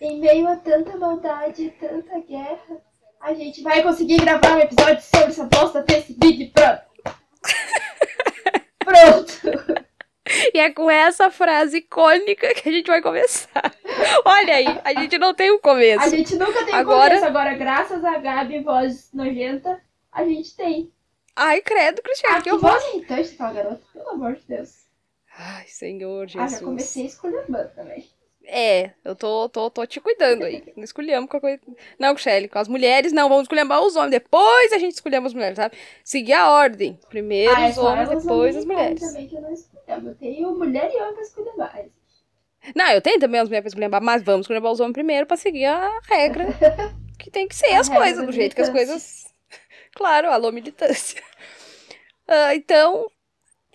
Em meio a tanta maldade e tanta guerra, a gente vai conseguir gravar um episódio sobre essa bosta desse Big Brother. Pronto! E é com essa frase icônica que a gente vai começar. Olha aí, a gente não tem um começo. A gente nunca tem Agora- começo, agora graças a Gabi, voz nojenta, a gente tem. Ai, credo, Cristiano, Ah, que eu vou. irritante aquela garota, pelo amor de Deus. Ai, Senhor Ah, Jesus. já comecei escolhendo também. É, eu tô, tô, tô te cuidando aí. Não escolhemos com a coisa. Não, Shelly, com as mulheres, não, vamos escolher os homens. Depois a gente escolhemos as mulheres, sabe? Seguir a ordem. Primeiro Ah, é os homens, depois as mulheres. também que eu não. Eu tenho mulher e homem pra escolher mais. Não, eu tenho também as mulheres pra escolher, mas vamos escolher os homens primeiro pra seguir a regra que tem que ser A as coisas, do jeito que as coisas. Claro, alô, militância. Ah, então,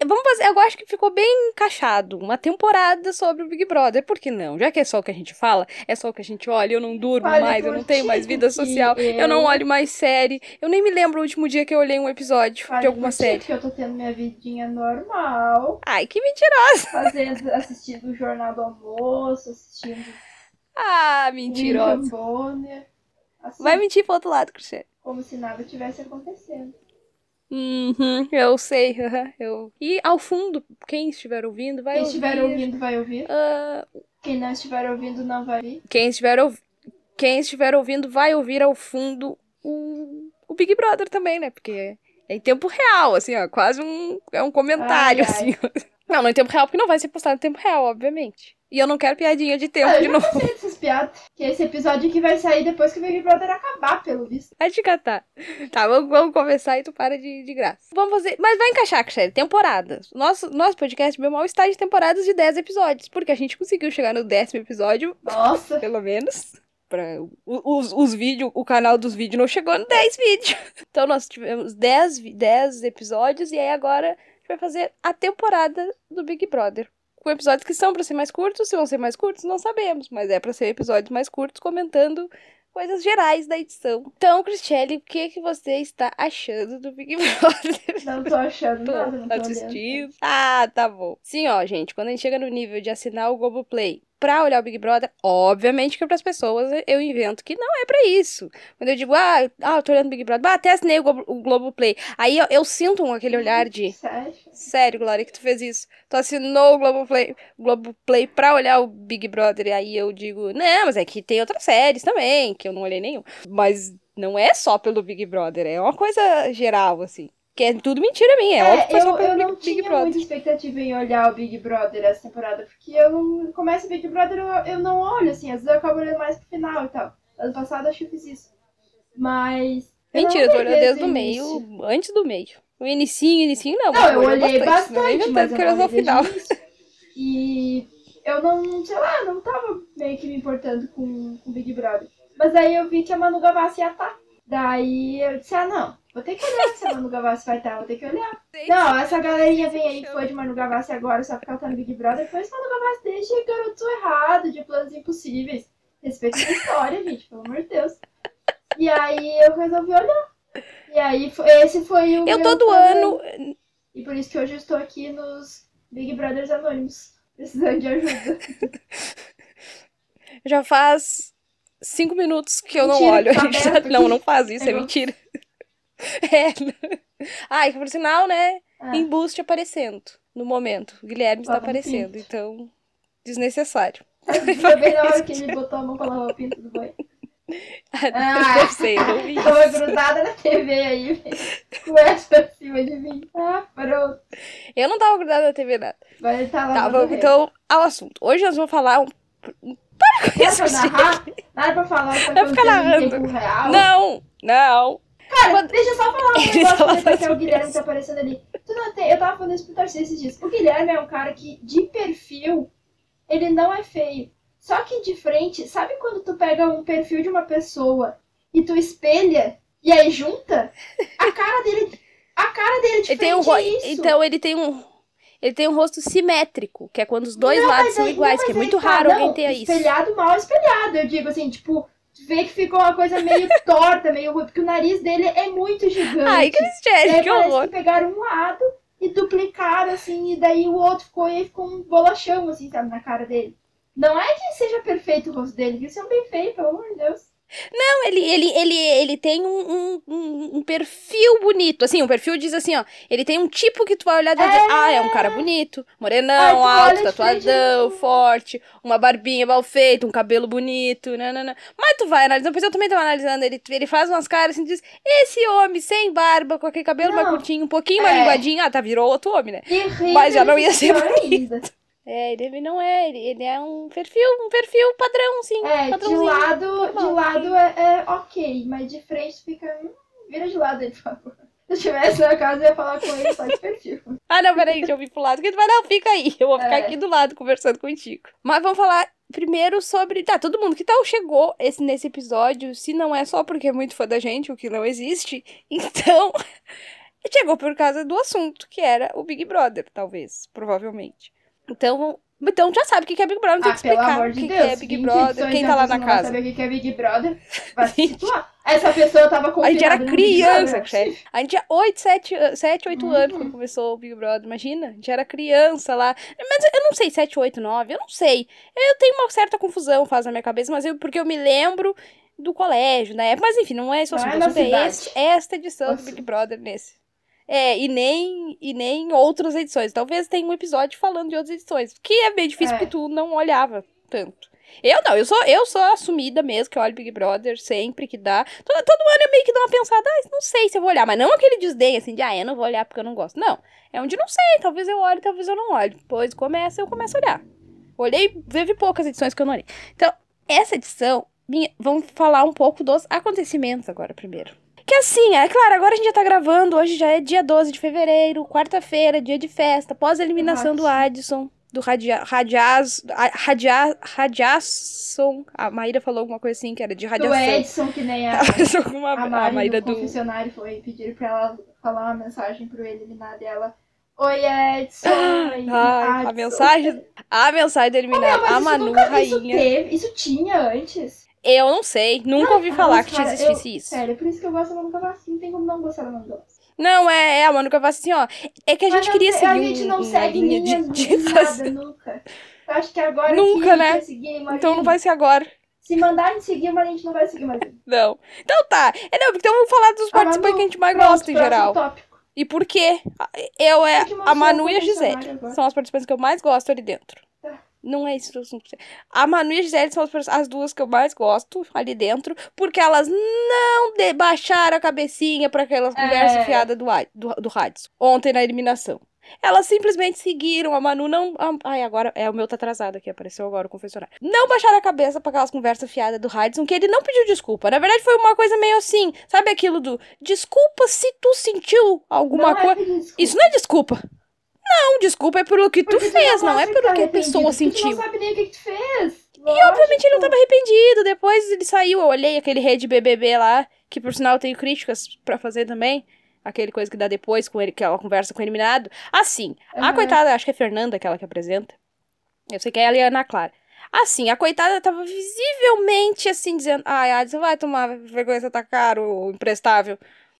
vamos fazer. Eu acho que ficou bem encaixado uma temporada sobre o Big Brother. Por que não? Já que é só o que a gente fala, é só o que a gente olha, eu não durmo Olha, mais, eu não tenho mais vida social, eu não eu- olho mais série. Eu nem me lembro o último dia que eu olhei um episódio Fale de alguma série. Porque eu tô tendo minha vidinha normal, Ai, que mentirosa! fazendo, assistindo o Jornal do Almoço, assistindo Ah, mentirosa. Assim, Vai mentir pro outro lado, Cristiano. como se nada tivesse acontecendo. Uhum, eu sei. aham, eu... E ao fundo, quem estiver ouvindo vai Quem ouvir. estiver ouvindo vai ouvir, ah, quem não estiver ouvindo não vai ouvir. quem, estiver ouv- quem estiver ouvindo vai ouvir ao fundo o, o Big Brother também, né? Porque é em tempo real, assim, ó. Quase um, é um comentário, Ai, ai. assim. Não, não em tempo real, porque não vai ser postado em tempo real, obviamente. E eu não quero piadinha de tempo Ah, de novo. Piadas. Que esse episódio aqui vai sair depois que o Big Brother acabar, pelo visto. Vai te catar. Tá, vamos, vamos começar e tu para de, de graça. Vamos fazer. Mas vai encaixar, Cristiane, temporadas. Nosso, nosso podcast, meu mal, está de temporadas de 10 episódios. Porque a gente conseguiu chegar no décimo episódio, Nossa, pelo menos. Pra, os, os vídeos, o canal dos vídeos não chegou no 10 vídeos. Então nós tivemos 10, vi- 10 episódios e aí agora a gente vai fazer a temporada do Big Brother. Com episódios que são pra ser mais curtos, se vão ser mais curtos, não sabemos. Mas é pra ser episódios mais curtos comentando coisas gerais da edição. Então, Cristiane, o que, que você está achando do Big Brother? não tô achando nada, não tô assistindo. Ah, tá bom. Sim, ó, gente, quando a gente chega no nível de assinar o Globoplay pra olhar o Big Brother, obviamente que pras pessoas eu invento que não é pra isso. Quando eu digo, ah, ah eu tô olhando o Big Brother, ah, até assinei o, Globo, o Globoplay. Aí eu, eu sinto um- aquele olhar de, Sério? sério, Glória, que tu fez isso. Tu assinou o Globoplay, Globoplay pra olhar o Big Brother. E aí eu digo, não, mas é que tem outras séries também, que eu não olhei nenhum. Mas não é só pelo Big Brother, é uma coisa geral, assim. Que é tudo mentira minha, é, óbvio que foi eu, eu não Big, tinha Brother. muita expectativa em olhar o Big Brother essa temporada, porque eu não começo o Big Brother, eu, eu não olho, assim, às vezes eu acabo olhando mais pro final e tal. Ano passado acho que eu fiz isso. Mas. Mentira, tu olhei olhou desde o meio, antes do meio. O inicinho, inicinho não. Não, eu olhei bastante, inventando mas eu não olhei desde final. E eu não, sei lá, não tava meio que me importando com o Big Brother. Mas aí eu vi que a Manu Gavassi ia estar. Daí eu disse, ah não, vou ter que olhar se a Manu Gavassi vai estar, vou ter que olhar. Não, essa galerinha vem aí que foi de Manu Gavassi agora só porque ela tá no Big Brother. Foi Manu Gavassi deixa garotos errado, de planos impossíveis. Respeito a história, gente, pelo amor de Deus. E aí eu resolvi olhar. E aí esse foi o Eu todo ano. E por isso que hoje eu estou aqui nos Big Brothers Anônimos, precisando de ajuda. Já faz cinco minutos que eu não Mentira, olho. tá já- Não, não faz isso, é Pegou. mentira. É. Ai, que por sinal, né? Ah, Embuste aparecendo no momento. O Guilherme está um aparecendo, pinto. então. Desnecessário. foi bem na hora que ele botou a mão pra lavar o pinto do banho. Ah. eu sei, não vi Tava isso. grudada na TV aí, com essa em cima de mim. Ah, pronto. Eu não tava grudada na TV nada. Ele tá Tá, lavando vamos então ao assunto. Hoje nós vamos falar um. Para com isso, pra gente. nada pra falar que tá ficar narrando. real. Não, não. Cara, Quando- deixa eu só falar um negócio que é o Guilherme isso. tá aparecendo ali. Tu não tem, eu tava falando isso pro Tarcísio esses dias. O Guilherme é um cara que, de perfil, ele não é feio. Só que de frente, sabe quando tu pega um perfil de uma pessoa e tu espelha e aí junta? A cara dele, a cara dele de Ele tem um frente é isso. Então ele tem um. Ele tem um rosto simétrico, que é quando os dois Não, lados são iguais, não, que é muito tá, raro não, alguém ter isso. Espelhado, mal espelhado. Eu digo assim, tipo, vê que ficou uma coisa meio torta, meio ruim, porque o nariz dele é muito gigante. Ai, que E aí Jéssica, que parece horror. que pegaram um lado e duplicaram, assim, e daí o outro ficou e ficou um bolachão, assim, sabe, na cara dele. Não é que seja perfeito o rosto dele, que isso é um bem feio, pelo amor de Deus. Não, ele, ele, ele, ele tem um, um, um- perfil bonito. Assim, um perfil diz assim, ó. Ele tem um tipo que tu vai olhar e vai dizer, É. ah, é um cara bonito, morenão, alto, de tatuadão, frente, forte, uma barbinha mal feita, um cabelo bonito, nanana. Mas tu vai analisando, depois eu também tô analisando, ele, ele faz umas caras assim, diz, esse homem sem barba, com aquele cabelo mais Não. curtinho, um pouquinho mais É. linguadinho, ah, tá, virou outro homem, né? Mas já não ia ser ainda. É, ele não é, ele, ele é um perfil, um perfil padrão, sim, É, de lado, de normal. lado é, é ok, mas de frente fica. hum, vira de lado aí, por favor. Se eu estivesse na casa, eu ia falar com ele só de perfil. Ah, não, peraí, deixa eu vir pro lado. Que tu vai, não, fica aí. Eu vou ficar É. aqui do lado conversando contigo. Mas vamos falar primeiro sobre. Tá, todo mundo que tal chegou esse, nesse episódio, se não é só porque é muito fã da gente, o que não existe, então. chegou por causa do assunto, que era o Big Brother, talvez, provavelmente. Então. Então já sabe o que que é Big Brother, não tem Ah, que pelo explicar amor o de que, que Deus. é Big 20 Brother, quem tá a lá na não casa. saber o que que é Big Brother, vai se situar. Essa pessoa tava A confinada gente era Brother, criança, não é possível. A gente tinha 8, 7, 7 8 Uhum. anos quando começou o Big Brother, imagina? A gente era criança lá. Mas eu não sei, 7, 8, 9, eu não sei. Eu tenho uma certa confusão, faz na minha cabeça, mas eu, porque eu me lembro do colégio, na época. Mas enfim, não é esse o Não é. O é esta edição do Nossa. Big Brother nesse. É, e nem, e nem outras edições. Talvez tenha um episódio falando de outras edições. Que é bem difícil É. porque tu não olhava tanto. Eu não, eu sou, eu sou assumida mesmo, que eu olho Big Brother sempre que dá. Todo, todo ano eu meio que dou uma pensada, ah, não sei se eu vou olhar, mas não aquele desdém assim de, ah, eu não vou olhar porque eu não gosto. Não, é onde não sei, talvez eu olhe, talvez eu não olhe. Depois começa, eu começo a olhar. Olhei, teve poucas edições que eu não olhei. Então, essa edição, minha- vamos falar um pouco dos acontecimentos agora primeiro. Que assim, é claro, agora a gente já tá gravando, hoje já é dia 12 de fevereiro, quarta-feira, dia de festa, pós a eliminação do Adson, do Radia, Radiaz, a- Radia, Radiação, a Maíra falou alguma coisa assim, que era de Do radiação. Edson, que nem a, Alguma- a a Mari Maíra no do... confessionário foi pedir pra ela falar uma mensagem pro eliminar dela. Oi, Edson. Oi, Ai, a Adson. mensagem, a mensagem do eliminado, Não, mas a isso Manu, nunca, Isso, rainha. teve, isso tinha antes. Eu não sei, nunca Não, ouvi falar mas, que cara, existisse isso. Sério, por isso que eu gosto da Manu Gavassi. Não tem como não gostar da Manu Gavassi. Não, é, é a Manu Gavassi assim, ó. É que a Mas gente queria sei, seguir A gente um- não segue linha de, de, de nada, nunca. Eu acho que agora Nunca, que né? seguir. Então não vai ser agora. Se mandarem seguir, mas a gente não vai seguir mais. Não. Então tá. É, não, então vamos falar dos A Manu, participantes que a gente mais Pronto, gosta em geral. Tópico. E por quê? Eu é a Manu e a Gisele. São as participantes que eu mais gosto ali dentro. Não é isso. A Manu e a Gisele são as, duas que eu mais gosto ali dentro, porque elas não baixaram a cabecinha pra aquelas É. conversas fiadas do, do, do Radis, ontem na eliminação. Elas simplesmente seguiram, a Manu não. a- Ai, agora. É, o meu tá atrasado aqui, apareceu agora o confessionário. Não baixaram a cabeça pra aquelas conversas fiadas do Radisson, que ele não pediu desculpa. Na verdade, foi uma coisa meio assim. Sabe aquilo do desculpa se tu sentiu alguma é coisa. desculpa. Isso não é desculpa. Não, desculpa é pelo que tu Porque fez, não, é de pelo que a pessoa porque Tu sentiu. não sabe nem o que, que tu fez. E obviamente ele não tava arrependido. Depois ele saiu, eu olhei aquele rede BBB lá, que por sinal eu tenho críticas pra fazer também. Aquele coisa que dá depois com ele, que ela conversa com o eliminado. Assim, a Aham. coitada, acho que é Fernanda, aquela que apresenta. Eu sei que é ela e a Ana Clara. Assim, a coitada tava visivelmente assim, dizendo: Ai, Adson, vai tomar vergonha, você tá caro, imprestável.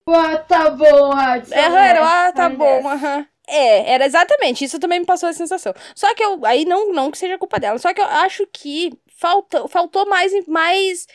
Ah, tá bom, Adson. É, era, ah, tá bom, aham. É, era exatamente, isso também me passou a sensação. Só que eu, aí não, não que seja culpa dela, só que eu acho que falta, faltou mais, mais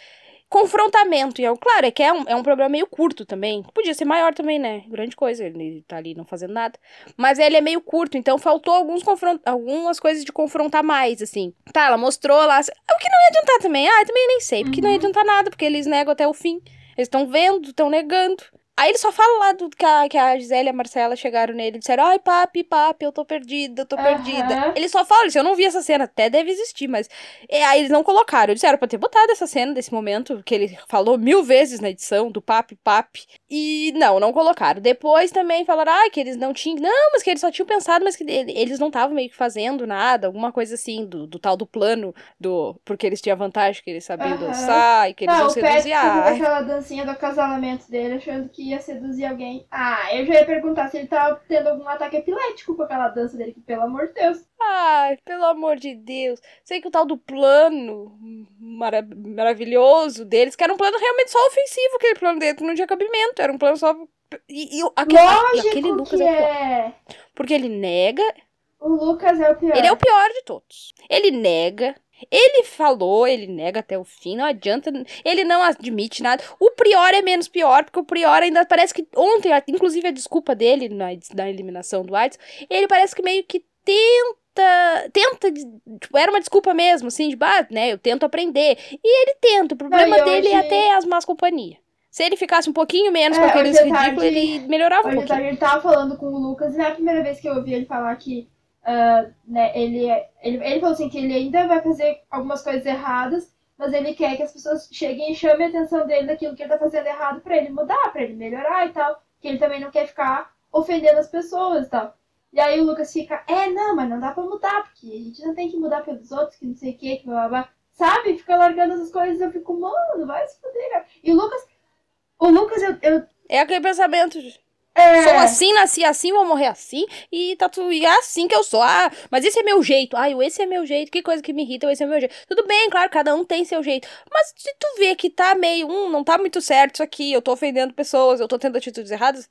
confrontamento. E eu, claro, é que é um, é um programa meio curto também. Podia ser maior também, né? Grande coisa, ele tá ali não fazendo nada. Mas ele é meio curto, então faltou alguns confront, algumas coisas de confrontar mais, assim. Tá, ela mostrou lá, o que não ia adiantar também. Ah, eu também nem sei, porque não ia Uhum. adiantar nada, porque eles negam até o fim. Eles estão vendo, estão negando. Aí ele só fala lá do que a, que a Gisele e a Marcela chegaram nele e disseram: Ai, papi, papi, eu tô perdida, eu tô Aham. perdida. Ele só fala isso, eu não vi essa cena, até deve existir, mas. É, aí eles não colocaram. Eles disseram pra ter botado essa cena desse momento, que ele falou mil vezes na edição, do papi, papi. E não, não colocaram. Depois também falaram, ai, que eles não tinham. Não, mas que eles só tinham pensado, mas que ele- eles não estavam meio que fazendo nada, alguma coisa assim, do, do tal do plano, do. Porque eles tinham vantagem, que eles sabiam Aham. dançar e que eles Não, iam fazendo Ai, aquela dancinha do acasalamento dele, achando que ia seduzir alguém. Ah, eu já ia perguntar se ele tava tendo algum ataque epilético com aquela dança dele, que pelo amor de Deus. Ai, pelo amor de Deus. Sei que o tal do plano mara maravilhoso deles, que era um plano realmente só ofensivo, aquele plano dele, que não tinha cabimento. Era um plano só. E, e aquele, Lógico aquele Lucas é é. Porque ele nega. O Lucas é o pior. Ele é o pior de todos. Ele nega. Ele falou, ele nega até o fim, não adianta, ele não admite nada. O Prior é menos pior, porque o Prior ainda parece que ontem, inclusive a desculpa dele na, na eliminação do Whites, ele parece que meio que tenta, tenta, tipo, era uma desculpa mesmo, assim, de, bah, né, eu tento aprender. E ele tenta, o problema dele é hoje- até as más companhias. Se ele ficasse um pouquinho menos É, com aqueles ridículos, ele melhorava um pouquinho. tarde ele tava falando com o Lucas e não é a primeira vez que eu ouvi ele falar que ah, né, ele, é- ele, ele falou assim que ele ainda vai fazer algumas coisas erradas, mas ele quer que as pessoas cheguem e chamem a atenção dele daquilo que ele tá fazendo errado pra ele mudar, pra ele melhorar e tal. Que ele também não quer ficar ofendendo as pessoas e tal. E aí o Lucas fica, é, não, mas não dá pra mudar, porque a gente não tem que mudar pelos outros, que não sei o que, que blá blá. Sabe? Fica largando essas coisas, eu fico, mano, vai se fuder, cara. E o Lucas, o Lucas, eu, eu É aquele pensamento de, é, Sou assim, nasci assim, vou morrer assim, e tá tu, e é assim que eu sou. Ah, mas esse é meu jeito. Ai, esse é meu jeito. Que coisa que me irrita, esse é meu jeito. Tudo bem, claro, cada um tem seu jeito. Mas se tu vê que tá meio, hum, não tá muito certo isso aqui, eu tô ofendendo pessoas, eu tô tendo atitudes erradas,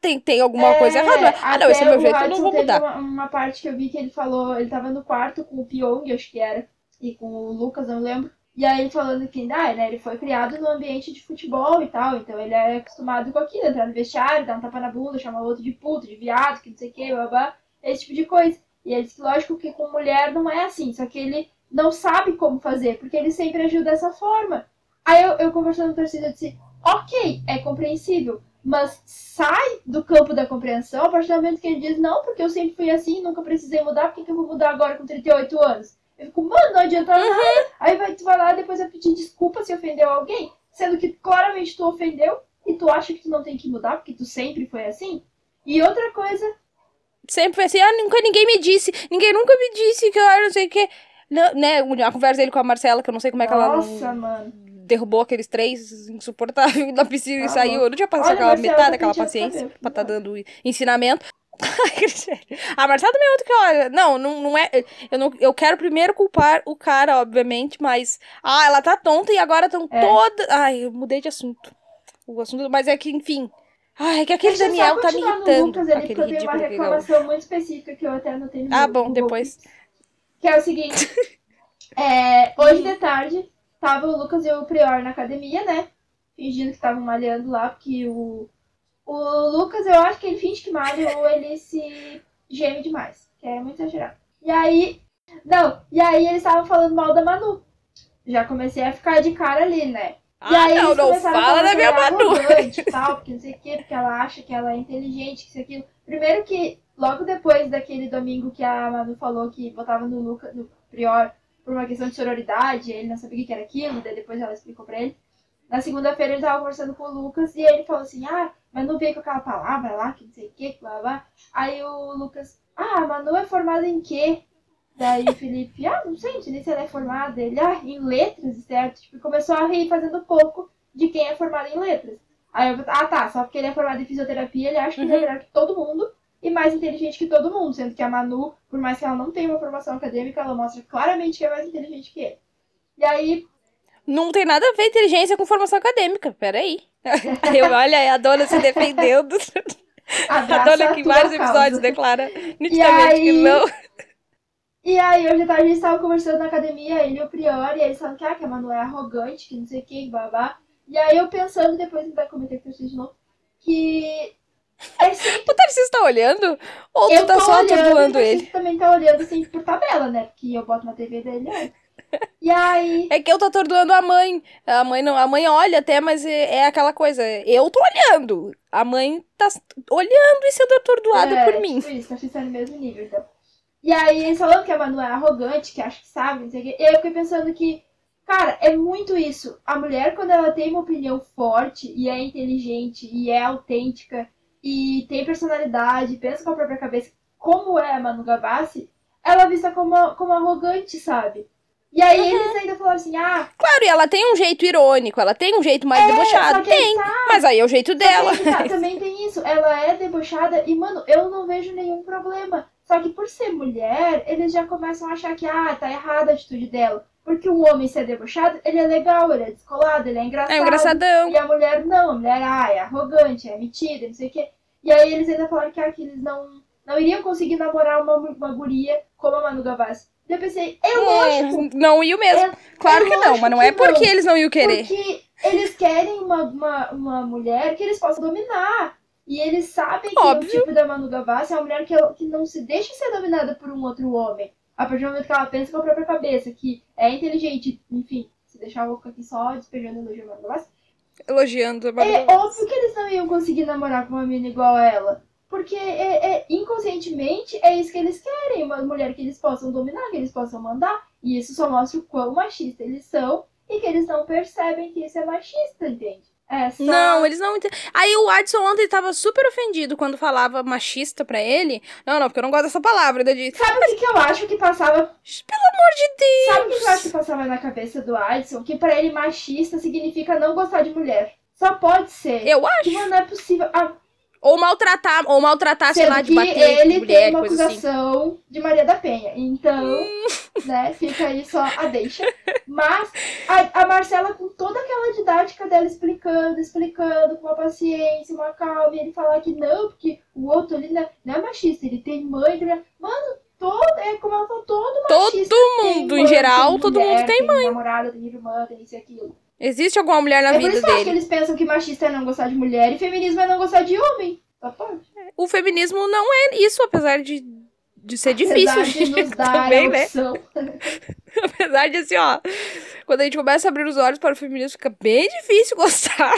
tem, tem alguma coisa errada. né? Ah, não, esse é meu jeito, eu não vou mudar. Uma, uma parte que eu vi que ele falou, ele tava no quarto com o Pyong, acho que era, e com o Lucas, não lembro. E aí falando que, ah, né, ele foi criado no ambiente de futebol e tal, então ele é acostumado com aquilo, entrar no vestiário, dar um tapa na bunda, chamar o outro de puto, de viado, que não sei o que, babá, esse tipo de coisa. E ele disse lógico que com mulher não é assim, só que ele não sabe como fazer, porque ele sempre agiu dessa forma. Aí eu, eu conversando com a torcida, eu disse, ok, é compreensível, mas sai do campo da compreensão a partir do momento que ele diz, não, porque eu sempre fui assim, nunca precisei mudar, por que, que eu vou mudar agora com 38 anos? Eu fico, mano, não adianta Uhum. nada. Aí vai, tu vai lá e depois vai pedir desculpa se ofendeu alguém, sendo que claramente tu ofendeu e tu acha que tu não tem que mudar, porque tu sempre foi assim. E outra coisa, Sempre foi assim, ah, nunca ninguém me disse, ninguém nunca me disse que eu não sei o que. Não, né, a conversa dele com a Marcela, que eu não sei como é que ela não nossa, mano. derrubou aqueles três insuportáveis na piscina e Tá saiu. Eu não tinha passado Olha, aquela Marcela, metade tá daquela pedindo paciência pra tá dando ensinamento. A Marcela também é outra que olha. Não, não, não é. Eu, não, eu quero primeiro culpar o cara, obviamente, mas. Ah, ela tá tonta e agora estão É. toda. Ai, eu mudei de assunto. O assunto, mas é que, enfim. Ai, é que aquele Deixa Daniel tá me irritando. Lucas ali, aquele uma não. reclamação muito específica que eu até anotei no Ah, meu bom, depois. Que é o seguinte. é, hoje de tarde, tava o Lucas e o Prior na academia, né? Fingindo que estavam malhando lá, porque o, o Lucas, eu acho que ele finge que malha ou ele se geme demais. Que é muito exagerado. E aí. Não, e aí eles estavam falando mal da Manu. Já comecei a ficar de cara ali, né? E Ah, aí não, não fala da minha Manu. e tal, porque não sei o quê, porque ela acha que ela é inteligente, que isso e aquilo. Primeiro que, logo depois daquele domingo que a Manu falou que votava no Lucas, no Prior, por uma questão de sororidade, ele não sabia o que era aquilo, daí depois ela explicou pra ele. Na segunda-feira ele tava conversando com o Lucas e ele falou assim, ah, mas não veio com aquela palavra lá, que não sei o que, que blá blá. Aí o Lucas, ah, a Manu é formada em quê? Daí o Felipe, ah, não sei, não sei nem se ela é formada. Ele, ah, em letras, certo? Tipo, começou a rir fazendo pouco de quem é formado em letras. Aí eu, ah tá, só porque ele é formado em fisioterapia, ele acha que ele é Uhum. melhor que todo mundo e mais inteligente que todo mundo, sendo que a Manu, por mais que ela não tenha uma formação acadêmica, ela mostra claramente que é mais inteligente que ele. E aí, Não tem nada a ver inteligência com formação acadêmica. Peraí. Eu, olha, a dona se defendendo. A dona que em vários causa. episódios declara nitidamente que aí- não. E aí, hoje à tarde, eles estavam conversando na academia, ele e o Prior, e eles falam que, ah, que a Manu é arrogante, que não sei o que, babá. E aí eu pensando, depois ainda comentei com vocês de novo, que é sempre O Tarcísio tá olhando? Ou tu tá só atordoando ele? vocês também tá olhando assim por tabela, né? Porque eu boto na TV dele olha. E aí, É que eu tô atordoando a mãe. A mãe não, a mãe olha até, mas é, é aquela coisa. Eu tô olhando. A mãe tá olhando e sendo atordoada é, por mim. Tipo isso, tá pensando no mesmo nível, então. E aí, eles falando que a Manu é arrogante, que acha que sabe, não sei o quê. E aí eu fiquei pensando que, cara, é muito isso. A mulher, quando ela tem uma opinião forte e é inteligente e é autêntica e tem personalidade, pensa com a própria cabeça, como é a Manu Gavassi, ela é vista como, como arrogante, sabe? E aí eles ainda falaram assim, ah, Claro, e ela tem um jeito irônico, ela tem um jeito mais é, debochado. Tem, tá, mas aí é o jeito dela. tá, também tem isso. Ela é debochada e, mano, eu não vejo nenhum problema. Só que por ser mulher, eles já começam a achar que, ah, tá errada a atitude dela. Porque um homem ser debochado, ele é legal, ele é descolado, ele é engraçado. É engraçadão. E a mulher não, a mulher ah, é arrogante, é metida, não sei o quê. E aí eles ainda falaram que, ah, que eles não, não iriam conseguir namorar uma, uma guria como a Manu Gavassi. Eu pensei, é lógico, Hum, não iam mesmo. É- claro é que não, mas não é que não. porque eles não iam querer. porque eles querem uma, uma, uma mulher que eles possam dominar. E eles sabem que Óbvio. o tipo da Manu Gavassi é uma mulher que, que não se deixa ser dominada por um outro homem. A partir do momento que ela pensa com a própria cabeça, que é inteligente, enfim, se deixar eu vou ficar aqui só despejando elogio a Manu Gavassi. Elogiando a Manu É óbvio que eles não iam conseguir namorar com uma menina igual a ela. Porque é, é- inconscientemente é isso que eles querem, uma mulher que eles possam dominar, que eles possam mandar. E isso só mostra o quão machista eles são e que eles não percebem que isso é machista, entende? É só... Não, eles não entendem. Aí o Adson ontem tava super ofendido quando falava machista pra ele. Não, não, porque eu não gosto dessa palavra. Disse, Sabe o que, que eu acho que passava? pelo amor de Deus. Sabe o que eu acho que passava na cabeça do Adson? Que pra ele machista significa não gostar de mulher. Só pode ser. Eu acho. Que, não é possível. Ah, Ou maltratar, ou maltratar, sei Sendo lá, de bater ele mulher, tem uma assim. acusação de Maria da Penha. Então, Hum. né, fica aí só a deixa. Mas a, a Marcela, com toda aquela didática dela explicando, explicando, com uma paciência, uma calma, e ele falar que não, porque o outro ali não é, não é machista, ele tem mãe, ele é... Mano, todo, é como ela falou, todo Todo machista tem mundo, mãe, em geral, tem todo mulher, mundo tem mãe. namorada, tem irmã, tem isso e aquilo. Existe alguma mulher na é por vida isso que eu acho que dele. eles pensam que machista é não gostar de mulher e feminismo é não gostar de homem. Só pode. O feminismo não é isso, apesar de, de ser difícil. Apesar de nos dar também, a né? Apesar de assim, ó. Quando a gente começa a abrir os olhos para o feminismo, fica bem difícil gostar.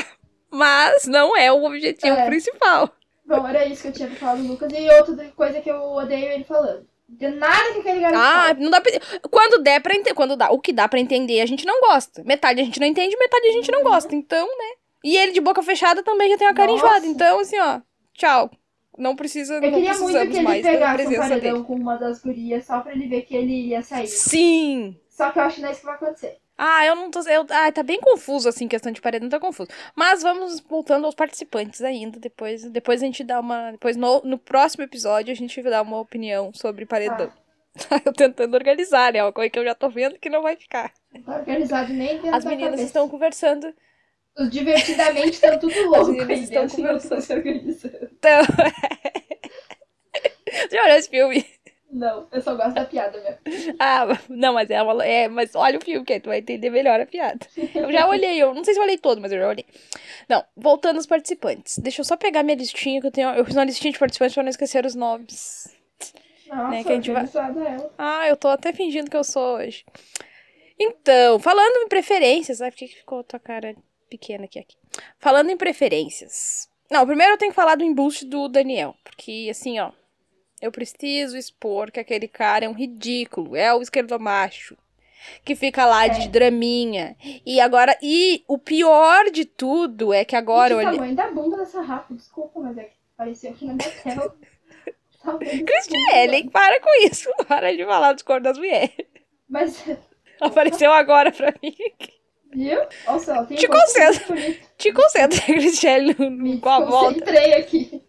Mas não é o objetivo É. principal. Bom, era isso que eu tinha pra falar do Lucas. E outra coisa que eu odeio ele falando. Tem nada que aquele garoto Ah, fala. não dá pra... Quando der pra entender. Quando dá, o que dá pra entender, a gente não gosta. Metade a gente não entende, metade a gente não gosta. Então, né? E ele de boca fechada também já tem a cara Nossa. enjoada. Então, assim, ó. Tchau. Não precisa. Eu não queria muito que ele pegasse um paredão dele. com uma das gurias só pra ele ver que ele ia sair. Sim! Só que eu acho que não é isso que vai acontecer. Ah, eu não tô. Eu, ah, tá bem confuso, assim, questão de paredão tá confuso. Mas vamos voltando aos participantes ainda. Depois, depois a gente dá uma. Depois no, no próximo episódio a gente vai dar uma opinião sobre paredão. eu tentando organizar, né? É uma coisa que eu já tô vendo que não vai ficar. Não tá organizado nem dentro As meninas cabeça. estão conversando. Os divertidamente estão tudo louco. meninas aí estão não conversando. estão se organizando. Então. Já olhou esse filme? Não, eu só gosto da piada mesmo. Ah, não, mas é uma. É, mas olha o filme, que aí tu vai entender melhor a piada. Eu já olhei, eu não sei se eu olhei todo, mas eu já olhei. Não, voltando aos participantes. Deixa eu só pegar minha listinha, que eu tenho. Eu fiz uma listinha de participantes pra não esquecer os nomes. Nossa, Né, que a gente vai- ela. Ah, eu tô até fingindo que eu sou hoje. Então, falando em preferências. Ai, por que que ficou a tua cara pequena aqui, aqui? Falando em preferências. Não, primeiro eu tenho que falar do embuste do Daniel. Porque, assim, ó. Eu preciso expor que aquele cara é um ridículo. É o esquerdomacho. Que fica lá de É. draminha. E agora. E o pior de tudo é que agora. o olha- tamanho da bunda dessa Rafa, desculpa, mas é que apareceu aqui na minha tela. Dessa Cristiane, para com isso. Para de falar dos cor das mulheres. Mas, Apareceu agora pra mim. viu? Nossa, ela tem Te concentra. Te concentra, Cristiane, com a volta. concentrei aqui.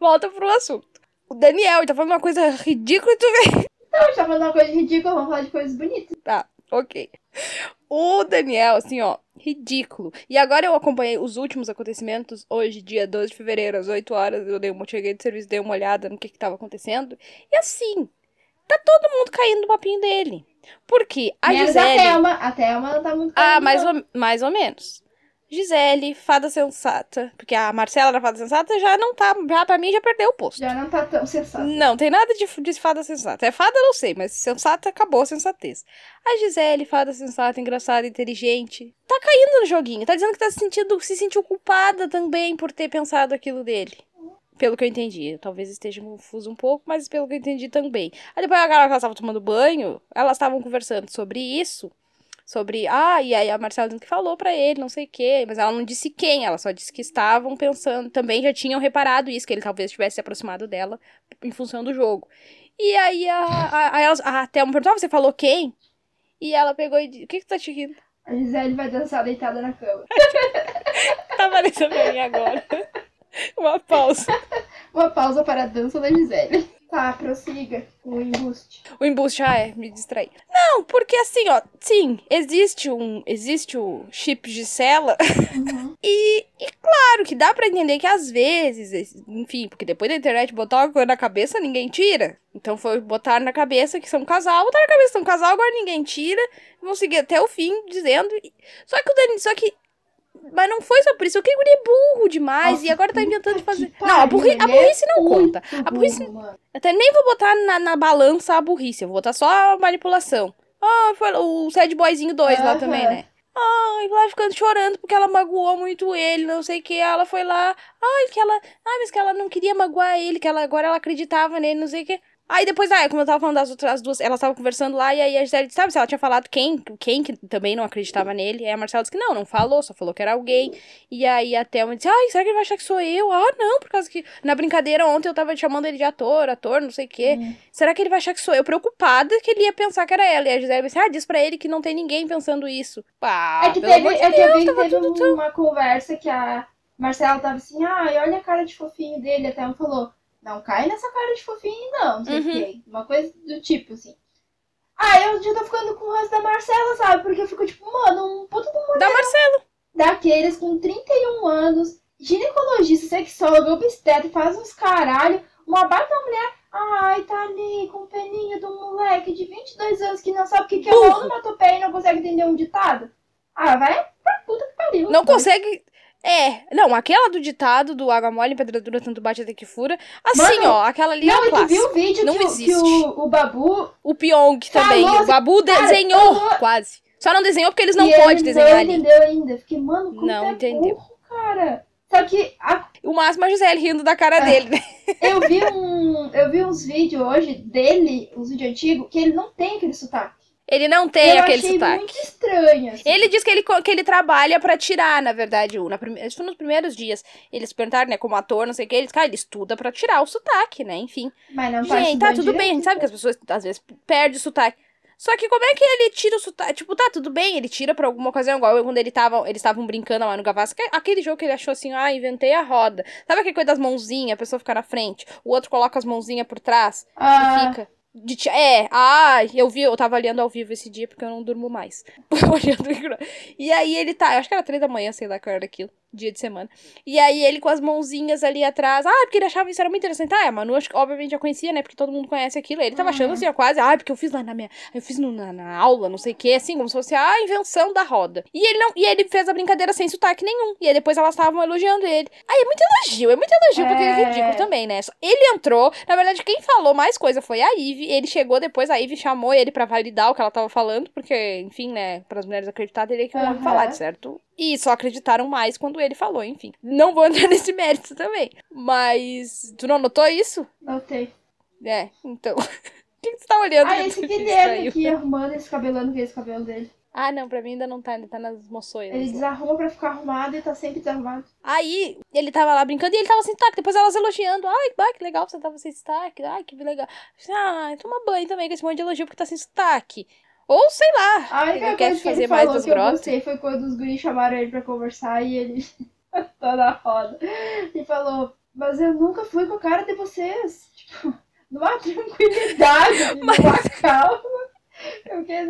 Volta pro assunto. O Daniel, ele tá falando uma coisa ridícula e tu vê. Não, a gente tá falando uma coisa ridícula, vamos falar de coisas bonitas. Tá, ok. O Daniel, assim, ó, ridículo. E agora eu acompanhei os últimos acontecimentos. Hoje, dia 12 de fevereiro, às 8 horas, eu dei uma, cheguei de serviço, dei uma olhada no que que tava acontecendo. E assim, tá todo mundo caindo no papinho dele. Porque a Menos Gisele... a Thelma. A Thelma tá muito Ah, caindo, mais ou, mais ou menos. Gisele, fada sensata. Porque a Marcela da fada sensata já não tá. Já, pra mim já perdeu o posto. Já não tá tão sensato. Não, tem nada de, de fada sensata. É fada, não sei, mas sensata acabou a sensatez. A Gisele, fada sensata, engraçada, inteligente, tá caindo no joguinho. Tá dizendo que tá se sentindo, se sentiu culpada também por ter pensado aquilo dele. Pelo que eu entendi. Talvez esteja confuso um pouco, mas pelo que eu entendi também. Aí depois, agora que elas estavam tomando banho, elas estavam conversando sobre isso. Sobre, ah, e aí a Marcela que falou pra ele, não sei o quê, mas ela não disse quem, ela só disse que estavam pensando, também já tinham reparado isso, que ele talvez tivesse se aproximado dela em função do jogo. E aí a, a, a, elas- a Thelma perguntou, ah, você falou quem? E ela pegou e disse: O que, que tá te rindo? A Gisele vai dançar deitada na cama. Tá aparecendo pra mim agora. Uma pausa. Uma pausa para a dança da Gisele. Tá, prossiga o embuste. O embuste, ah, é, me distraí. Não, porque assim, ó, sim, existe um. Existe o chip de cela. Uhum. E, e claro que dá pra entender que às vezes, enfim, porque depois da internet botar uma coisa na cabeça, ninguém tira. Então foi botar na cabeça que são um casal, botar na cabeça que são um casal, agora ninguém tira. Vão seguir até o fim dizendo. Só que o Dani, só que. Mas não foi só por isso, eu queria é burro demais Nossa, e agora tá inventando de fazer. Não, a, burri... a é burrice não conta. A burrice até nem vou botar na, na balança a burrice, eu vou botar só a manipulação. Ah, foi o Sad Boyzinho 2 lá também, né? Ai, lá ficando chorando porque ela magoou muito ele, não sei o que. Ela foi lá, ai, que ela. Ai, mas que ela não queria magoar ele, que ela agora ela acreditava nele, não sei o que. Aí depois, ah, como eu tava falando das outras as duas, elas estavam conversando lá, e aí a Gisele disse, sabe, se ela tinha falado quem, quem que também não acreditava nele. Aí a Marcela disse que não, não falou, só falou que era alguém. E aí a Thelma disse, ai, será que ele vai achar que sou eu? Ah, não, por causa que na brincadeira ontem eu tava chamando ele de ator, ator, não sei o quê. Hum. Será que ele vai achar que sou eu? Preocupada que ele ia pensar que era ela. E a Gisele disse, ah, diz pra ele que não tem ninguém pensando isso. Pá, É que, teve, de é que eu vi teve tudo tão- uma conversa que a Marcela tava assim, ai, olha a cara de fofinho dele. Até ela falou, não cai nessa cara de fofinho, não, não sei o Uhum. quê. Uma coisa do tipo, assim. Ah, eu já tô ficando com o rosto da Marcela, sabe? Porque eu fico tipo, mano, um puta de um Da Marcela. daqueles com 31 anos, ginecologista, sexólogo, obstetra, faz uns caralho, uma baita mulher, ai, tá ali com peninha do moleque de 22 anos que não sabe o que, que é Burro. onomatopeia e não consegue entender um ditado. Ah, vai pra puta que pariu. Não consegue. É, não, aquela do ditado do água mole em pedra dura, tanto bate até que fura. Assim, Mano, ó, aquela ali é Não, um e tu viu o vídeo Não que, o- existe. que o, o Babu O Pyong também. Falou, o Babu cara, desenhou falou. quase. Só não desenhou porque eles não podem ele desenhar não ali. entendeu ainda. Fiquei, mano, como Não é entendeu. burro, cara. Só que a O máximo é a Gisele rindo da É. cara dele, né? Eu vi, um, eu vi uns vídeos hoje dele, uns vídeos antigos, que ele não tem aquele sotaque. Ele não tem eu aquele achei sotaque. muito estranho. assim. Ele diz que ele, que ele trabalha pra tirar, na verdade, o, na prime... isso nos primeiros dias. Eles perguntaram, né, como ator, não sei o que, ele disse, cara, ele estuda pra tirar o sotaque, né, enfim. Mas não tá Gente, tá tudo bem, a gente direito. sabe que as pessoas, às vezes, perdem o sotaque. Só que como é que ele tira o sotaque? Tipo, tá, tudo bem, ele tira pra alguma ocasião, igual quando ele tava, eles estavam brincando lá no Gavassi, é aquele jogo que ele achou assim, ah, inventei a roda. Sabe aquele coisa das mãozinhas, a pessoa fica na frente, o outro coloca as mãozinhas por trás e Ah, fica. De é, ah, eu vi, eu tava olhando ao vivo esse dia porque eu não durmo mais. E aí ele tá, eu acho que era três da manhã, sei lá que hora daquilo, dia de semana. E aí ele com as mãozinhas ali atrás, ah, porque ele achava isso era muito interessante. Ah, a Manu, acho que obviamente já conhecia, né, porque todo mundo conhece aquilo. Ele tava achando Uhum. assim, ó, quase, ah, porque eu fiz lá na minha, eu fiz no- na, na aula, não sei o que, assim, como se fosse a invenção da roda. E ele não, e ele fez a brincadeira sem sotaque nenhum. E aí depois elas estavam elogiando ele. Aí é muito elogio, é muito elogio, porque é É. ridículo também, né? Ele entrou, na verdade, quem falou mais coisa foi a Ivy. Ele chegou depois, a Ivy chamou ele pra validar o que ela tava falando, porque, enfim, né, para as mulheres acreditar, teria que um homem Aham. falar, certo? E só acreditaram mais quando ele falou, enfim. Não vou entrar nesse mérito também. Mas. Tu não notou isso? notei. É, então. O que, que tu tá olhando? Ah, esse Guilherme aqui arrumando esse cabelando que é esse cabelo dele. Ah, não, pra mim ainda não tá, ainda tá nas moções. Ele desarruma pra ficar arrumado e tá sempre desarrumado. Aí, ele tava lá brincando e ele tava sem sotaque. Depois elas elogiando. Ai, bah, que legal que você tava sem sotaque. Ai, que legal. Ah, toma banho também com esse monte de elogio porque tá sem sotaque. Ou sei lá. A Ele única quer coisa que fazer ele mais falou das que eu foi quando os guris chamaram ele pra conversar e ele na roda. E falou, mas eu nunca fui com a cara de vocês. Tipo, numa tranquilidade, numa calma. Eu fiquei.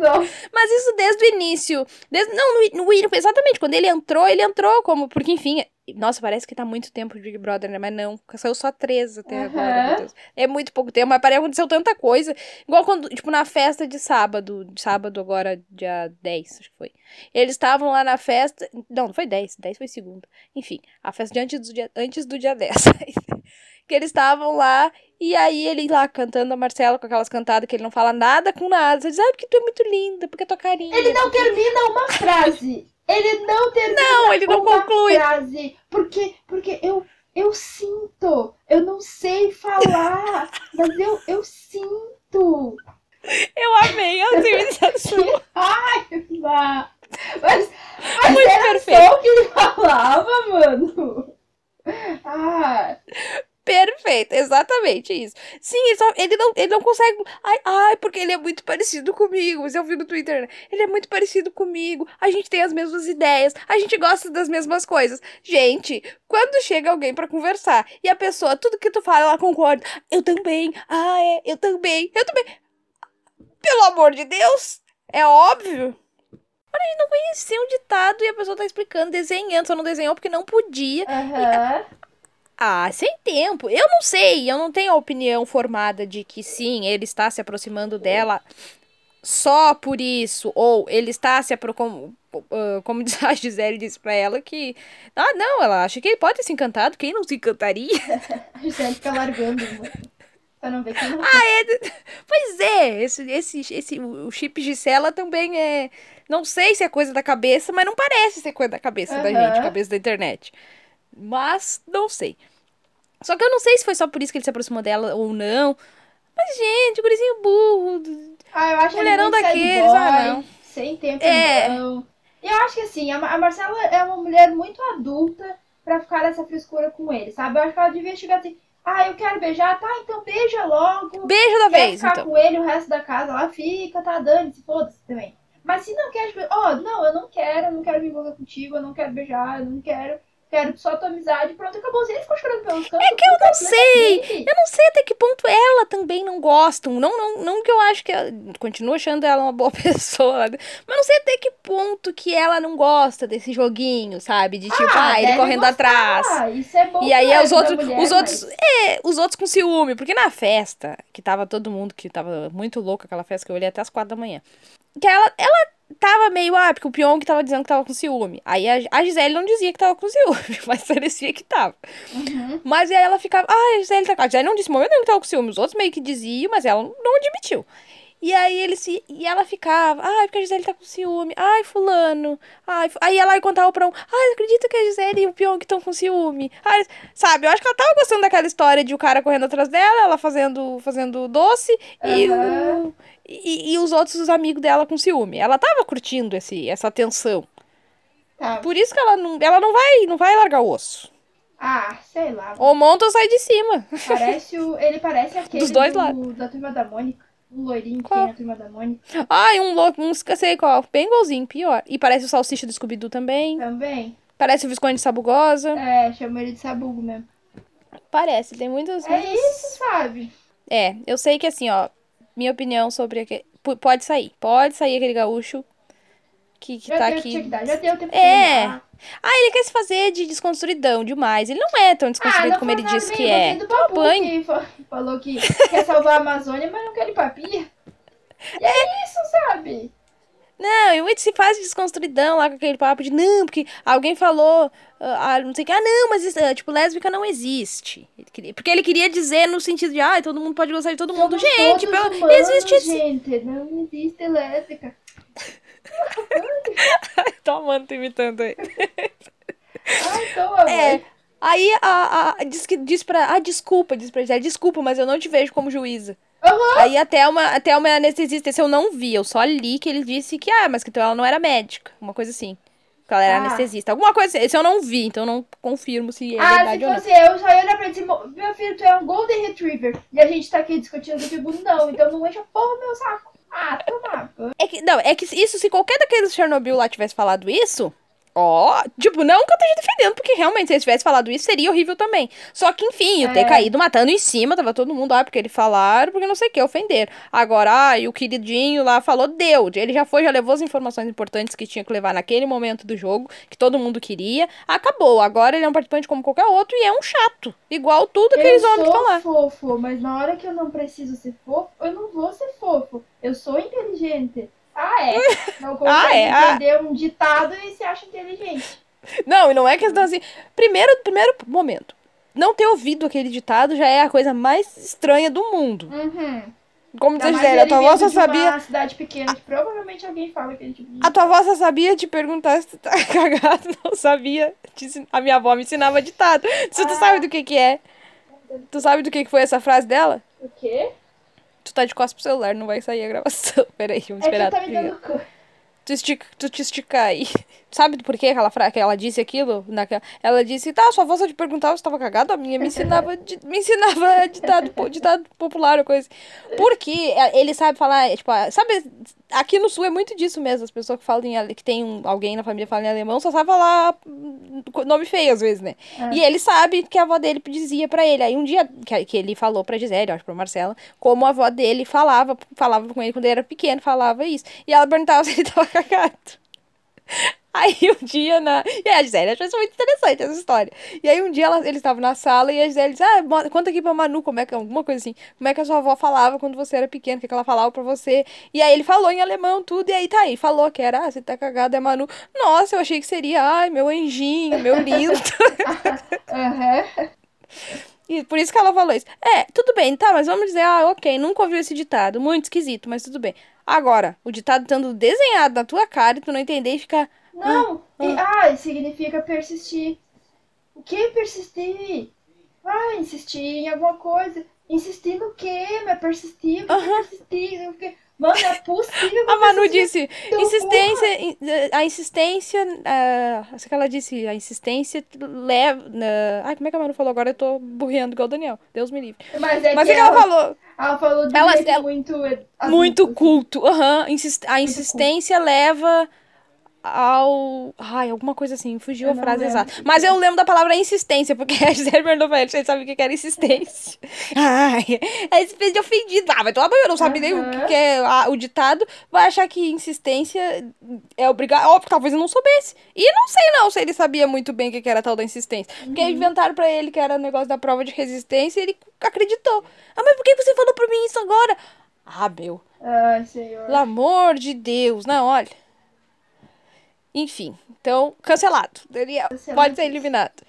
Mas isso desde o início. Desde, não, no, no exatamente. Quando ele entrou, ele entrou como. Porque, enfim. Nossa, parece que tá muito tempo de Big Brother, né? Mas não. Saiu só três até Aham. agora. É muito pouco tempo, mas parece que aconteceu tanta coisa. Igual quando, tipo, na festa de sábado. De sábado agora, dia 10, acho que foi. Eles estavam lá na festa. Não, não foi 10. 10 foi segunda. Enfim, a festa de antes do dia, antes do dia 10. que eles estavam lá. E aí ele lá cantando a Marcela com aquelas cantadas que ele não fala nada com nada. Você diz, ah, porque tu é muito linda, porque a tua carinha. Ele não termina uma frase. Ele não termina Não, ele não uma conclui. frase. Porque, porque eu, eu sinto. Eu não sei falar. mas eu, eu sinto. Eu amei a civilização. Mas, mas Muito era perfeito. só o que ele falava, mano. Ah, Perfeito. Exatamente isso. Sim, ele, só, ele, não, ele não consegue. Ai, ai, porque ele é muito parecido comigo. Você ouviu no Twitter, né? Ele é muito parecido comigo. A gente tem as mesmas ideias. A gente gosta das mesmas coisas. Gente, quando chega alguém pra conversar e a pessoa, tudo que tu fala, ela concorda. Eu também. Ah, é, eu também. Eu também. Pelo amor de Deus, é óbvio. Olha, a gente não conhecia um ditado e a pessoa tá explicando, desenhando, só não desenhou porque não podia. Aham. Ah, sem tempo. Eu não sei, eu não tenho a opinião formada de que sim, ele está se aproximando dela só por isso, ou ele está se aproximando. Como diz a Gisele disse pra ela que. Ah, não, ela acha que ele pode ter se encantado, quem não se encantaria? A Gisele fica largando. uma. Pra não ver que não. Ah, é. Pois é, esse, esse, esse, o chip Gisela também é. Não sei se é coisa da cabeça, mas não parece ser coisa da cabeça da Aham. gente, cabeça da internet. Mas não sei. Só que eu não sei se foi só por isso que ele se aproximou dela ou não. Mas, gente, o gurizinho burro. Ah, eu acho Mulherão daqueles, boy, ah, não. Sem tempo, É. não. Eu acho que assim, a Ma- a Marcela é uma mulher muito adulta pra ficar nessa frescura com ele, sabe? Eu acho que ela devia chegar assim, ah, eu quero beijar, tá, então beija logo. Beijo da quer vez, ficar então. com ele o resto da casa, ela fica, tá, dane-se, foda-se também. Mas se não quer, tipo, ó, não, eu não quero, eu não quero me envolver contigo, eu não quero beijar, eu não quero, quero só tua amizade, pronto, acabou. Ele ficou chorando pelos cantos, É que eu não sei. Eu não sei até que ponto ela também não gosta. Não, não, não que eu acho que ela. Continuo achando ela uma boa pessoa. Mas não sei até que ponto que ela não gosta desse joguinho, sabe? De tipo, ah, ele deve correndo gostar, atrás. Isso é bom E aí pra- os outros, mulher, os outros, mas- é, os outros com ciúme, porque na festa, que tava todo mundo que tava muito louco aquela festa que eu olhei até as quatro da manhã. Que ela, ela tava meio, ah, porque o Pyong tava dizendo que tava com ciúme. Aí a, a Gisele não dizia que tava com ciúme, mas parecia que tava. Uhum. Mas aí ela ficava, ah, a Gisele tá. A Gisele não disse momento nenhum que tava com ciúme. Os outros meio que diziam, mas ela não admitiu. E aí ele se. E ela ficava, ai, porque a Gisele tá com ciúme. Ai, fulano. Ai, fu-" aí ela ia contar pra um, ai, acredita que a Gisele e o Pyong estão com ciúme. Ai, sabe, eu acho que ela tava gostando daquela história de o cara correndo atrás dela, ela fazendo, fazendo doce e, Aham. o, e, e os outros os amigos dela com ciúme. Ela tava curtindo esse, essa tensão. Tá. Por isso que ela não, ela não vai, não vai largar o osso. Ah, sei lá. Ou monta ou sai de cima. Parece o, ele parece aquele Dos dois do- lados. da turma da Mônica. Um loirinho que tem na turma da Mônica Ai, um louco, um sei qual. Bem igualzinho, pior. E parece o salsicha do Scooby-Doo também. também. Parece o Visconde de Sabugosa. É, chama ele de sabugo mesmo. Parece, tem muitas. É muitas- isso, sabe? É, eu sei que assim, ó. Minha opinião sobre aquele. Pode sair. Pode sair aquele gaúcho que, que Já tá aqui. que dar, já deu tempo É. de terminar. Ah, ele quer se fazer de desconstruidão demais. Ele não é tão Ah, desconstruído não como ele diz que é. do Babu banho. que fa- falou que quer salvar a Amazônia, mas não quer limpar a pia. E é isso, sabe? Não, e o Ed se faz de desconstruidão lá com aquele papo de não, porque alguém falou, ah, ah, não sei o que, ah, não, mas ah, tipo, lésbica não existe. Porque ele queria dizer no sentido de, ah, todo mundo pode gostar de todo mundo. Somos Gente, todos pelo- humanos, existe gente. Não existe lésbica. Tô amando, tô imitando aí. Ai, toma, É. Aí a, a, diz, que, diz pra. Ah, desculpa, diz pra Gisele, desculpa, mas eu não te vejo como juíza. Aham. Aí até uma, até uma anestesista, esse eu não vi, eu só li que ele disse que, ah, mas que então ela não era médica. Uma coisa assim. Que ela era Ah. anestesista. Alguma coisa assim. Esse eu não vi, então eu não confirmo se é Ah, se verdade ou não. fosse eu, só ia olhar pra e "Mo- meu filho, tu é um Golden Retriever. E a gente tá aqui discutindo, digo, não, então não enche a porra meu saco. Ah, toma. É que, não, é que isso, se qualquer daqueles Chernobyl lá tivesse falado isso, ó, tipo, não que eu esteja defendendo, porque realmente se eles tivessem falado isso, seria horrível também. Só que, enfim, eu ter É. caído matando em cima, tava todo mundo, ah, porque eles falaram, porque não sei o que, ofender. Agora, ah, e o queridinho lá falou, deu. Ele já foi, já levou as informações importantes que tinha que levar naquele momento do jogo, que todo mundo queria, acabou. Agora ele é um participante como qualquer outro e é um chato. Igual tudo aqueles eu homens que sou estão lá. fofo, mas na hora que eu não preciso ser fofo, eu não vou ser fofo. Eu sou inteligente. Ah, é? Não consegue Ah, é? Ah. entender um ditado e se acha inteligente. Não, e não é questão assim. Primeiro, primeiro momento. Não ter ouvido aquele ditado já é a coisa mais estranha do mundo. Uhum. Como diz a Ainda mais Gisele, a tua avó só de uma sabia. cidade pequena que provavelmente alguém fala aquele tipo de... A tua avó só sabia te perguntar se tu tá cagado, não sabia. A minha avó me ensinava ditado. Se tu Ah. sabe do que que é. Tu sabe do que que foi essa frase dela? O quê? Tu tá de costas pro celular, não vai sair a gravação. Peraí, vamos É que esperar. tá me dando... co- tu, estica, tu te esticar aí. Sabe por que ela, que ela disse aquilo? Naquela, ela disse, tá, sua avó só te perguntava se tava cagado, a minha me ensinava, me ensinava ditado, ditado popular ou coisa. Porque ele sabe falar, tipo, sabe, aqui no sul é muito disso mesmo, as pessoas que falam em, que tem um, alguém na família que fala em alemão só sabe falar nome feio às vezes, né? É. E ele sabe que a avó dele dizia para ele. Aí um dia que, que ele falou pra Gisele, acho pra Marcela, como a avó dele falava, falava com ele quando ele era pequeno, falava isso. E ela perguntava se ele tava cagado. Aí um dia na. E a Gisele achou isso muito interessante, essa história. E aí um dia ela, eles estavam na sala e a Gisele disse: Ah, conta aqui pra Manu como é que. Alguma coisa assim. Como é que a sua avó falava quando você era pequeno, o que, que ela falava pra você. E aí ele falou em alemão tudo, e aí tá aí. Falou que era, ah, você tá cagado, é Manu. Nossa, eu achei que seria, ai, meu anjinho, meu lindo. uhum. E por isso que ela falou isso. É, tudo bem, tá, mas vamos dizer, ah, ok, nunca ouviu esse ditado. Muito esquisito, mas tudo bem. Agora, o ditado estando desenhado na tua cara e tu não entender e ficar. Não, ah, e, ah. ah significa persistir. O que persistir? Ah, insistir em alguma coisa. Insistir no quê? Mas persistir, persistir? O que... Mano, é possível. A Manu disse, insistência, a insistência, uh, que ela disse, a insistência leva, uh, ai, como é que a Manu falou agora? Eu tô burreando igual o Daniel, Deus me livre. Mas é Mas que, que ela, ela, falou? Ela falou de ela, ela, muito... Muito culto, aham, uh -huh. a insistência culto. leva ao. Ai, alguma coisa assim, fugiu eu a frase exata. Mas eu lembro da palavra insistência, porque a Gisele perguntou pra ele se ele sabia o que era insistência. Ai, aí você fez de ofendido. Ah, vai tomar banho, eu não sabe nem o que é o ditado. Vai achar que insistência é obrigado. Óbvio, talvez eu não soubesse. E não sei não se ele sabia muito bem o que era tal da insistência. Porque uhum. inventaram pra ele que era o negócio da prova de resistência e ele acreditou. Ah, mas por que você falou pra mim isso agora? Ah, meu. Ai, senhor. Pelo amor de Deus. Não, olha. Enfim, então, cancelado. Daniel pode ser eliminado.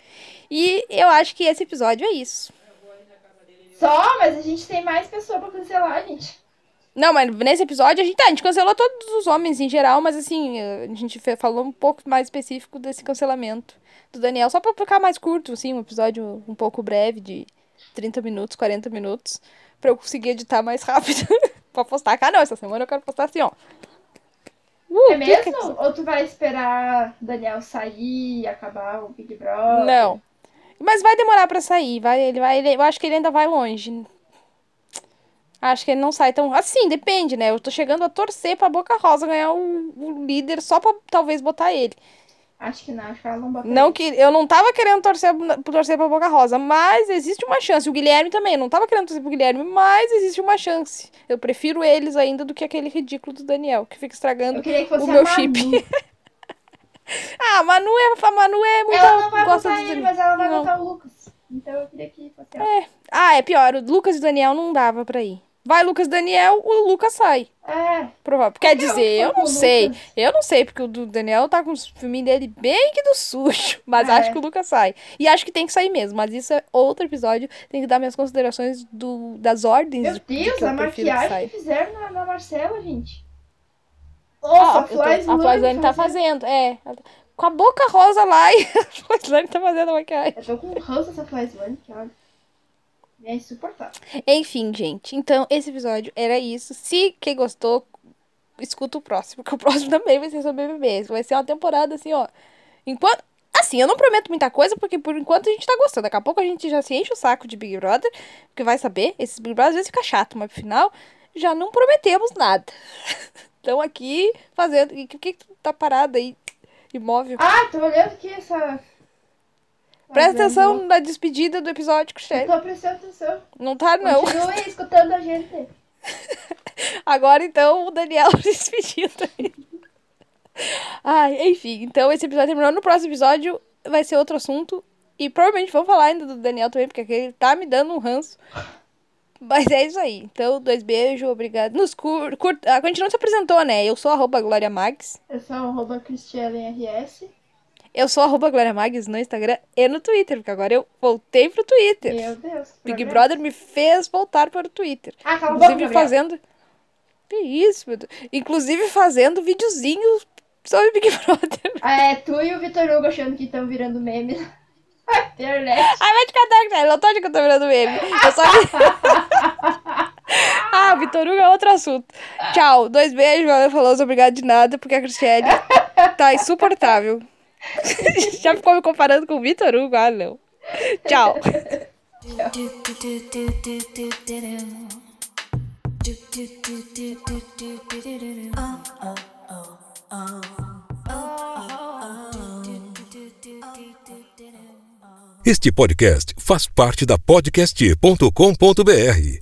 E eu acho que esse episódio é isso. Só, mas a gente tem mais pessoas pra cancelar, gente. Não, mas nesse episódio a gente, tá, a gente cancelou todos os homens em geral, mas assim, a gente falou um pouco mais específico desse cancelamento do Daniel, só pra ficar mais curto, assim, um episódio um pouco breve, de 30 minutos, 40 minutos, pra eu conseguir editar mais rápido pra postar. Ah, não, essa semana eu quero postar assim, ó. Uh, é mesmo? Que... Ou tu vai esperar Daniel sair, acabar o Big Brother? Não. Mas vai demorar para sair, vai, ele vai, ele, eu acho que ele ainda vai longe. Acho que ele não sai tão. Assim, depende, né? Eu tô chegando a torcer pra Boca Rosa ganhar o, o líder só pra talvez botar ele. Acho que não, acho que ela não bota não que Eu não tava querendo torcer, torcer pra Boca Rosa, mas existe uma chance. O Guilherme também, eu não tava querendo torcer pro Guilherme, mas exite uma chance. Eu prefiro eles ainda do que aquele ridículo do Daniel, que fica estragando o meu chip. ah, a Manu é, a Manu é muito. Ela não vai gosta botar ele, mas ela vai não. botar o Lucas. Então eu queria que fosse ela. É. Ah, é pior. O Lucas e o Daniel não dava pra ir. Vai Lucas Daniel, o Lucas sai. É. Provável. Quer dizer, eu não sei. Lucas. Eu não sei, porque o do Daniel tá com os filminhos dele bem que do sujo. Mas é. acho que o Lucas sai. E acho que tem que sair mesmo. Mas isso é outro episódio. Tem que dar minhas considerações do, das ordens. Meu Deus, de a maquiagem que, que fizeram na, na Marcela, gente. Nossa, ah, a Flyslane tá fazendo. É. Com a boca rosa lá e a Flyslane tá fazendo a maquiagem. Eu tô com ranço essa Flyslane, que olha. É insuportável. Enfim, gente. Então, esse episódio era isso. Se quem gostou, escuta o próximo, que o próximo também vai ser sobre BBB. Vai ser uma temporada assim, ó. Enquanto. Assim, eu não prometo muita coisa, porque por enquanto a gente tá gostando. Daqui a pouco a gente já se enche o saco de Big Brother, porque vai saber, esses Big Brother às vezes fica chato, mas no final já não prometemos nada. Então aqui fazendo. O que, que tu tá parado aí? Imóvel. Ah, tô olhando aqui essa Presta atenção na despedida do episódio, Cristiane. Tô prestando atenção. Não tá, não. Continue escutando a gente. Agora, então, o Daniel despedindo aí. Ai, enfim. Então, esse episódio terminou. No próximo episódio vai ser outro assunto. E provavelmente vamos falar ainda do Daniel também, porque ele tá me dando um ranço. Mas é isso aí. Então, dois beijos, obrigado. Nos cur... cur... A gente não se apresentou, né? Eu sou arroba Glória Max. Eu sou arroba Cristiane RS. Eu sou arroba Glória Mags no Instagram e no Twitter, porque agora eu voltei pro Twitter. Meu Deus. Big Brother me fez voltar para o Twitter. Ah, Inclusive boca, fazendo. Que isso, meu Deus. Inclusive fazendo videozinhos sobre Big Brother. Ah, é, tu e o Vitor Hugo achando que estão virando memes. Internet. Ai, vai te catar, cara. Não tô achando que eu tô virando meme. Eu só. Ah, Vitor Hugo é outro assunto. Tchau. Dois beijos, valeu, falou, obrigado de nada, porque a Cristiane tá insuportável. Já ficou me comparando com o Vitor Hugo? Ah, não. Tchau. Este podcast faz parte da podcast.com.br.